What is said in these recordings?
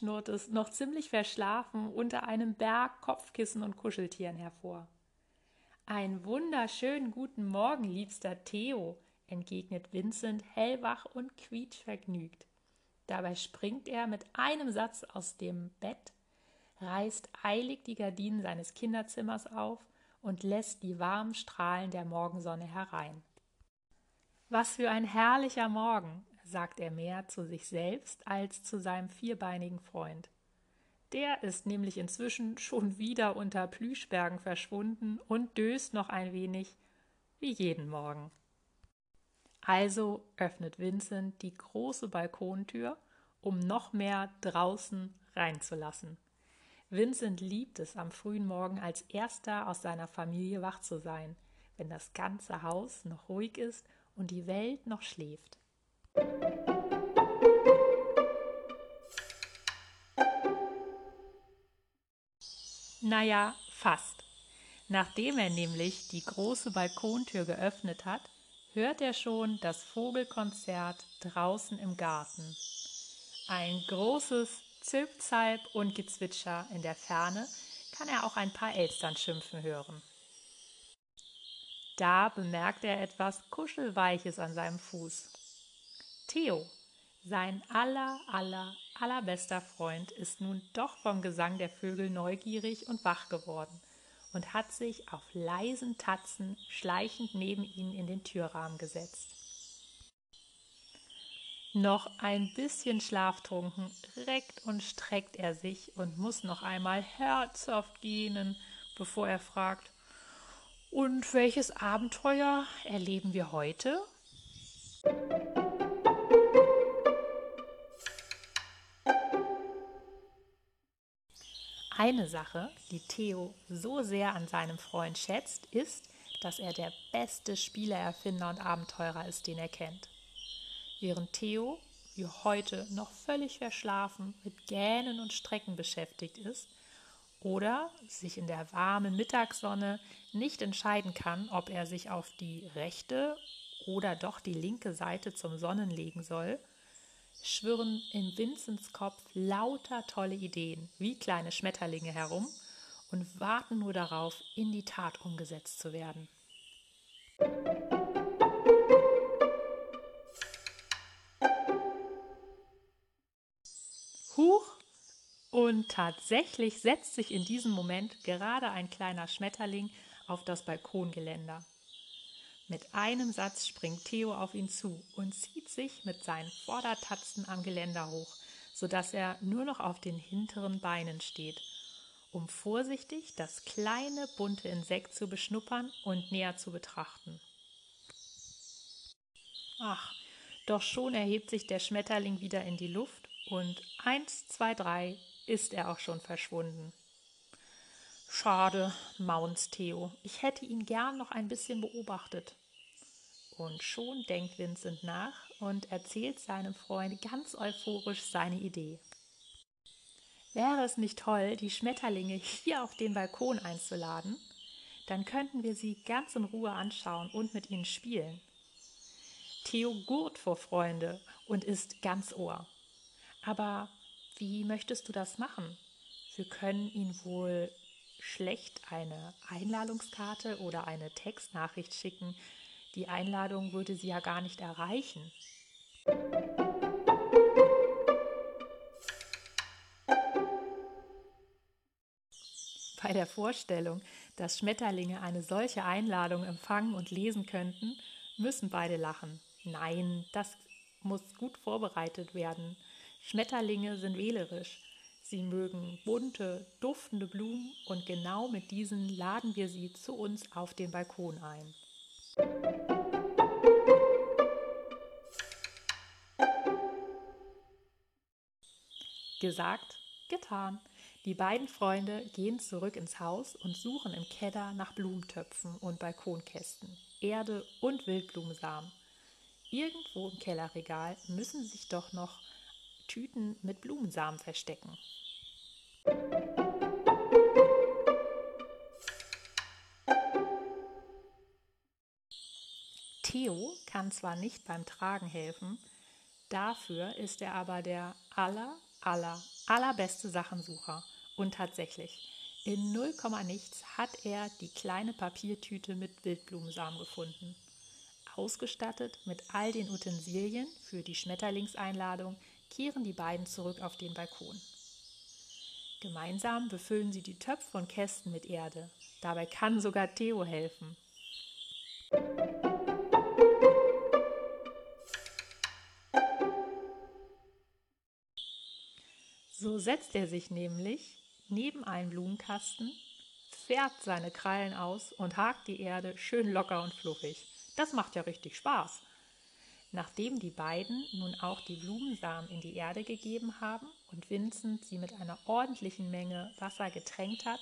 schnurrt es noch ziemlich verschlafen unter einem Berg Kopfkissen und Kuscheltieren hervor. Ein wunderschönen guten Morgen, liebster Theo, entgegnet Vincent hellwach und quietschvergnügt. Dabei springt er mit einem Satz aus dem Bett, reißt eilig die Gardinen seines Kinderzimmers auf und lässt die warmen Strahlen der Morgensonne herein. Was für ein herrlicher Morgen, sagt er mehr zu sich selbst als zu seinem vierbeinigen Freund. Der ist nämlich inzwischen schon wieder unter Plüschbergen verschwunden und döst noch ein wenig wie jeden Morgen. Also öffnet Vincent die große Balkontür, um noch mehr draußen reinzulassen. Vincent liebt es, am frühen Morgen als erster aus seiner Familie wach zu sein, wenn das ganze Haus noch ruhig ist und die Welt noch schläft. Naja, fast. Nachdem er nämlich die große Balkontür geöffnet hat, hört er schon das Vogelkonzert draußen im Garten. Ein großes Zilp, Zalp und Gezwitscher in der Ferne kann er auch ein paar Elstern schimpfen hören. Da bemerkt er etwas Kuschelweiches an seinem Fuß. Theo, sein aller, aller, allerbester Freund, ist nun doch vom Gesang der Vögel neugierig und wach geworden und hat sich auf leisen Tatzen schleichend neben ihn in den Türrahmen gesetzt. Noch ein bisschen schlaftrunken reckt und streckt er sich und muss noch einmal herzhaft gähnen, bevor er fragt, und welches Abenteuer erleben wir heute? Eine Sache, die Theo so sehr an seinem Freund schätzt, ist, dass er der beste Spielererfinder und Abenteurer ist, den er kennt. Während Theo, wie heute, noch völlig verschlafen mit Gähnen und Strecken beschäftigt ist oder sich in der warmen Mittagssonne nicht entscheiden kann, ob er sich auf die rechte oder doch die linke Seite zum Sonnen legen soll, schwirren in Vincents Kopf lauter tolle Ideen, wie kleine Schmetterlinge herum und warten nur darauf, in die Tat umgesetzt zu werden. Huch! Und tatsächlich setzt sich in diesem Moment gerade ein kleiner Schmetterling auf das Balkongeländer. Mit einem Satz springt Theo auf ihn zu und zieht sich mit seinen Vordertatzen am Geländer hoch, sodass er nur noch auf den hinteren Beinen steht, um vorsichtig das kleine bunte Insekt zu beschnuppern und näher zu betrachten. Ach, doch schon erhebt sich der Schmetterling wieder in die Luft und eins, zwei, drei ist er auch schon verschwunden. Schade, maunzt Theo. Ich hätte ihn gern noch ein bisschen beobachtet. Und schon denkt Vincent nach und erzählt seinem Freund ganz euphorisch seine Idee. Wäre es nicht toll, die Schmetterlinge hier auf den Balkon einzuladen? Dann könnten wir sie ganz in Ruhe anschauen und mit ihnen spielen. Theo gurt vor Freunde und ist ganz Ohr. Aber wie möchtest du das machen? Wir können ihn wohl schlecht eine Einladungskarte oder eine Textnachricht schicken, die Einladung würde sie ja gar nicht erreichen. Bei der Vorstellung, dass Schmetterlinge eine solche Einladung empfangen und lesen könnten, müssen beide lachen. Nein, das muss gut vorbereitet werden. Schmetterlinge sind wählerisch. Sie mögen bunte, duftende Blumen und genau mit diesen laden wir sie zu uns auf den Balkon ein. Gesagt, getan. Die beiden Freunde gehen zurück ins Haus und suchen im Keller nach Blumentöpfen und Balkonkästen, Erde und Wildblumensamen. Irgendwo im Kellerregal müssen sich doch noch Tüten mit Blumensamen verstecken. Theo kann zwar nicht beim Tragen helfen, dafür ist er aber der aller, aller, allerbeste Sachensucher. Und tatsächlich, in 0, nichts hat er die kleine Papiertüte mit Wildblumensamen gefunden. Ausgestattet mit all den Utensilien für die Schmetterlingseinladung kehren die beiden zurück auf den Balkon. Gemeinsam befüllen sie die Töpfe und Kästen mit Erde. Dabei kann sogar Theo helfen. Setzt er sich nämlich neben einen Blumenkasten, fährt seine Krallen aus und hakt die Erde schön locker und fluffig. Das macht ja richtig Spaß. Nachdem die beiden nun auch die Blumensamen in die Erde gegeben haben und Vincent sie mit einer ordentlichen Menge Wasser getränkt hat,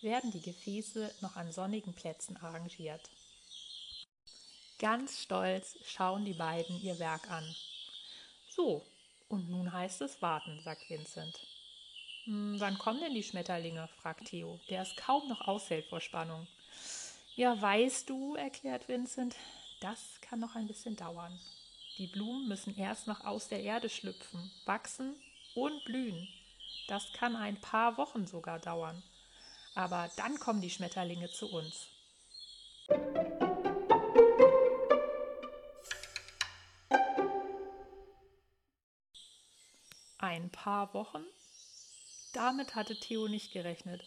werden die Gefäße noch an sonnigen Plätzen arrangiert. Ganz stolz schauen die beiden ihr Werk an. So, und nun heißt es warten, sagt Vincent. Hm, wann kommen denn die Schmetterlinge? fragt Theo, der es kaum noch aushält vor Spannung. Ja, weißt du, erklärt Vincent, das kann noch ein bisschen dauern. Die Blumen müssen erst noch aus der Erde schlüpfen, wachsen und blühen. Das kann ein paar Wochen sogar dauern. Aber dann kommen die Schmetterlinge zu uns. Paar Wochen? Damit hatte Theo nicht gerechnet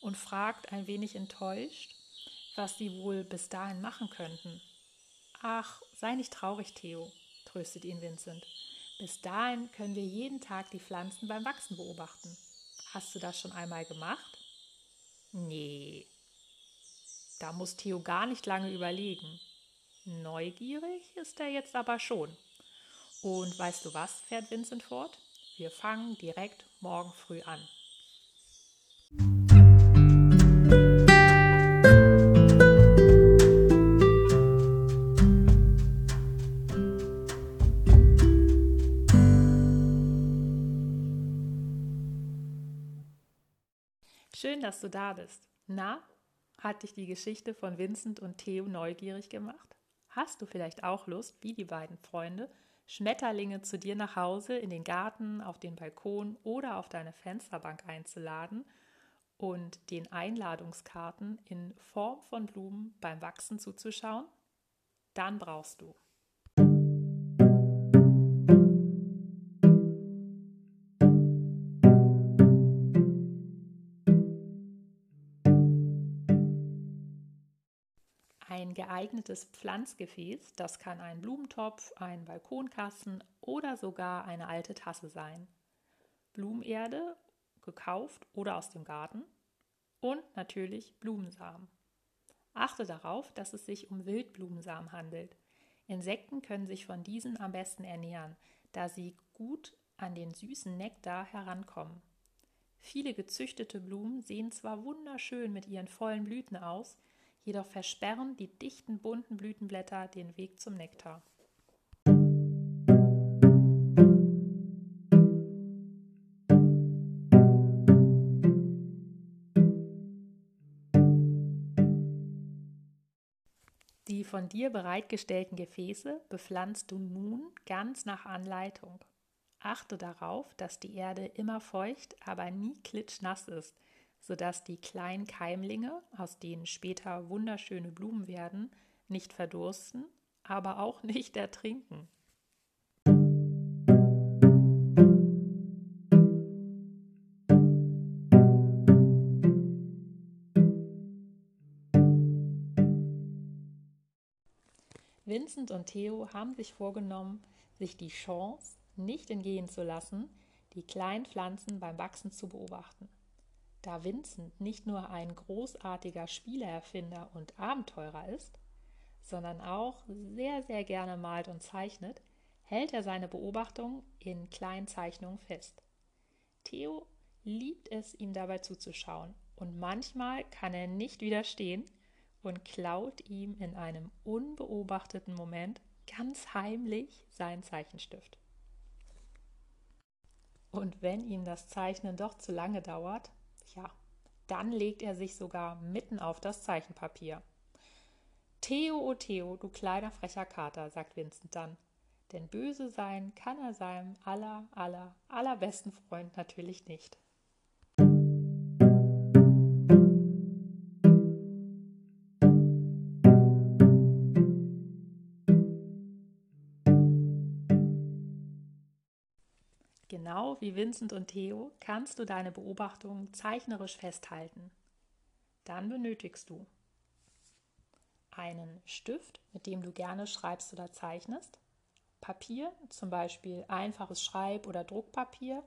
und fragt ein wenig enttäuscht, was sie wohl bis dahin machen könnten. Ach, sei nicht traurig, Theo, tröstet ihn Vincent. Bis dahin können wir jeden Tag die Pflanzen beim Wachsen beobachten. Hast du das schon einmal gemacht? Nee. Da muss Theo gar nicht lange überlegen. Neugierig ist er jetzt aber schon. Und weißt du was, fährt Vincent fort? Wir fangen direkt morgen früh an. Schön, dass du da bist. Na, hat dich die Geschichte von Vincent und Theo neugierig gemacht? Hast du vielleicht auch Lust, wie die beiden Freunde, Schmetterlinge zu dir nach Hause in den Garten, auf den Balkon oder auf deine Fensterbank einzuladen und den Einladungskarten in Form von Blumen beim Wachsen zuzuschauen? Dann brauchst du geeignetes Pflanzgefäß, das kann ein Blumentopf, ein Balkonkasten oder sogar eine alte Tasse sein. Blumenerde, gekauft oder aus dem Garten und natürlich Blumensamen. Achte darauf, dass es sich um Wildblumensamen handelt. Insekten können sich von diesen am besten ernähren, da sie gut an den süßen Nektar herankommen. Viele gezüchtete Blumen sehen zwar wunderschön mit ihren vollen Blüten aus, jedoch versperren die dichten bunten Blütenblätter den Weg zum Nektar. Die von dir bereitgestellten Gefäße bepflanzt du nun ganz nach Anleitung. Achte darauf, dass die Erde immer feucht, aber nie klitschnass ist, sodass die kleinen Keimlinge, aus denen später wunderschöne Blumen werden, nicht verdursten, aber auch nicht ertrinken. Vincent und Theo haben sich vorgenommen, sich die Chance nicht entgehen zu lassen, die kleinen Pflanzen beim Wachsen zu beobachten. Da Vincent nicht nur ein großartiger Spieleerfinder und Abenteurer ist, sondern auch sehr, sehr gerne malt und zeichnet, hält er seine Beobachtungen in kleinen Zeichnungen fest. Theo liebt es, ihm dabei zuzuschauen und manchmal kann er nicht widerstehen und klaut ihm in einem unbeobachteten Moment ganz heimlich seinen Zeichenstift. Und wenn ihm das Zeichnen doch zu lange dauert, ja, dann legt er sich sogar mitten auf das Zeichenpapier. Theo, oh Theo, du kleiner frecher Kater, sagt Vincent dann. Denn böse sein kann er seinem aller, aller, allerbesten Freund natürlich nicht. Genau wie Vincent und Theo kannst du deine Beobachtungen zeichnerisch festhalten. Dann benötigst du einen Stift, mit dem du gerne schreibst oder zeichnest, Papier, zum Beispiel einfaches Schreib- oder Druckpapier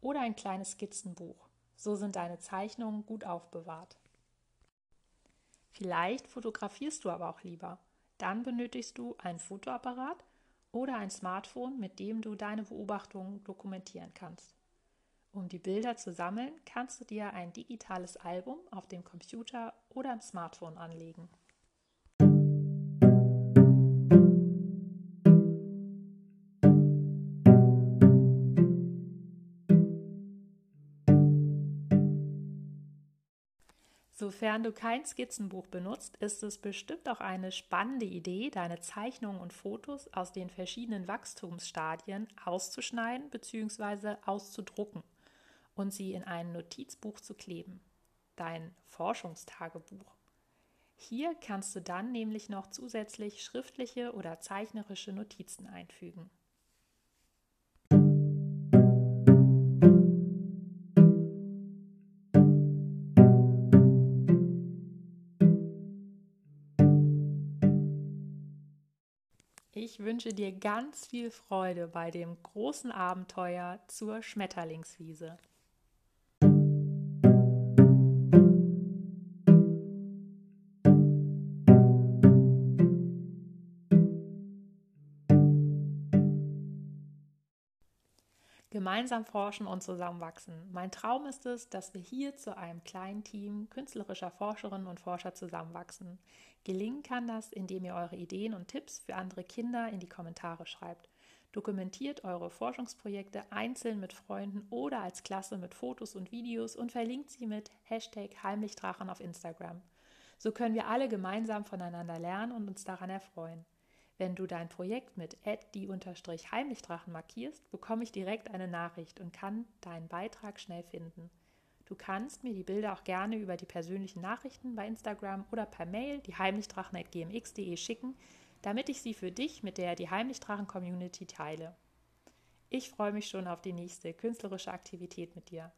oder ein kleines Skizzenbuch. So sind deine Zeichnungen gut aufbewahrt. Vielleicht fotografierst du aber auch lieber. Dann benötigst du einen Fotoapparat oder ein Smartphone, mit dem du deine Beobachtungen dokumentieren kannst. Um die Bilder zu sammeln, kannst du dir ein digitales Album auf dem Computer oder im Smartphone anlegen. Sofern du kein Skizzenbuch benutzt, ist es bestimmt auch eine spannende Idee, deine Zeichnungen und Fotos aus den verschiedenen Wachstumsstadien auszuschneiden bzw. auszudrucken und sie in ein Notizbuch zu kleben. Dein Forschungstagebuch. Hier kannst du dann nämlich noch zusätzlich schriftliche oder zeichnerische Notizen einfügen. Ich wünsche dir ganz viel Freude bei dem großen Abenteuer zur Schmetterlingswiese. Gemeinsam forschen und zusammenwachsen. Mein Traum ist es, dass wir hier zu einem kleinen Team künstlerischer Forscherinnen und Forscher zusammenwachsen. Gelingen kann das, indem ihr eure Ideen und Tipps für andere Kinder in die Kommentare schreibt. Dokumentiert eure Forschungsprojekte einzeln mit Freunden oder als Klasse mit Fotos und Videos und verlinkt sie mit Hashtag Heimlichdrachen auf Instagram. So können wir alle gemeinsam voneinander lernen und uns daran erfreuen. Wenn du dein Projekt mit die-heimlichdrachen markierst, bekomme ich direkt eine Nachricht und kann deinen Beitrag schnell finden. Du kannst mir die Bilder auch gerne über die persönlichen Nachrichten bei Instagram oder per Mail die heimlichdrachen.gmx.de schicken, damit ich sie für dich mit der die Heimlichdrachen Community teile. Ich freue mich schon auf die nächste künstlerische Aktivität mit dir.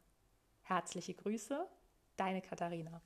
Herzliche Grüße, deine Katharina.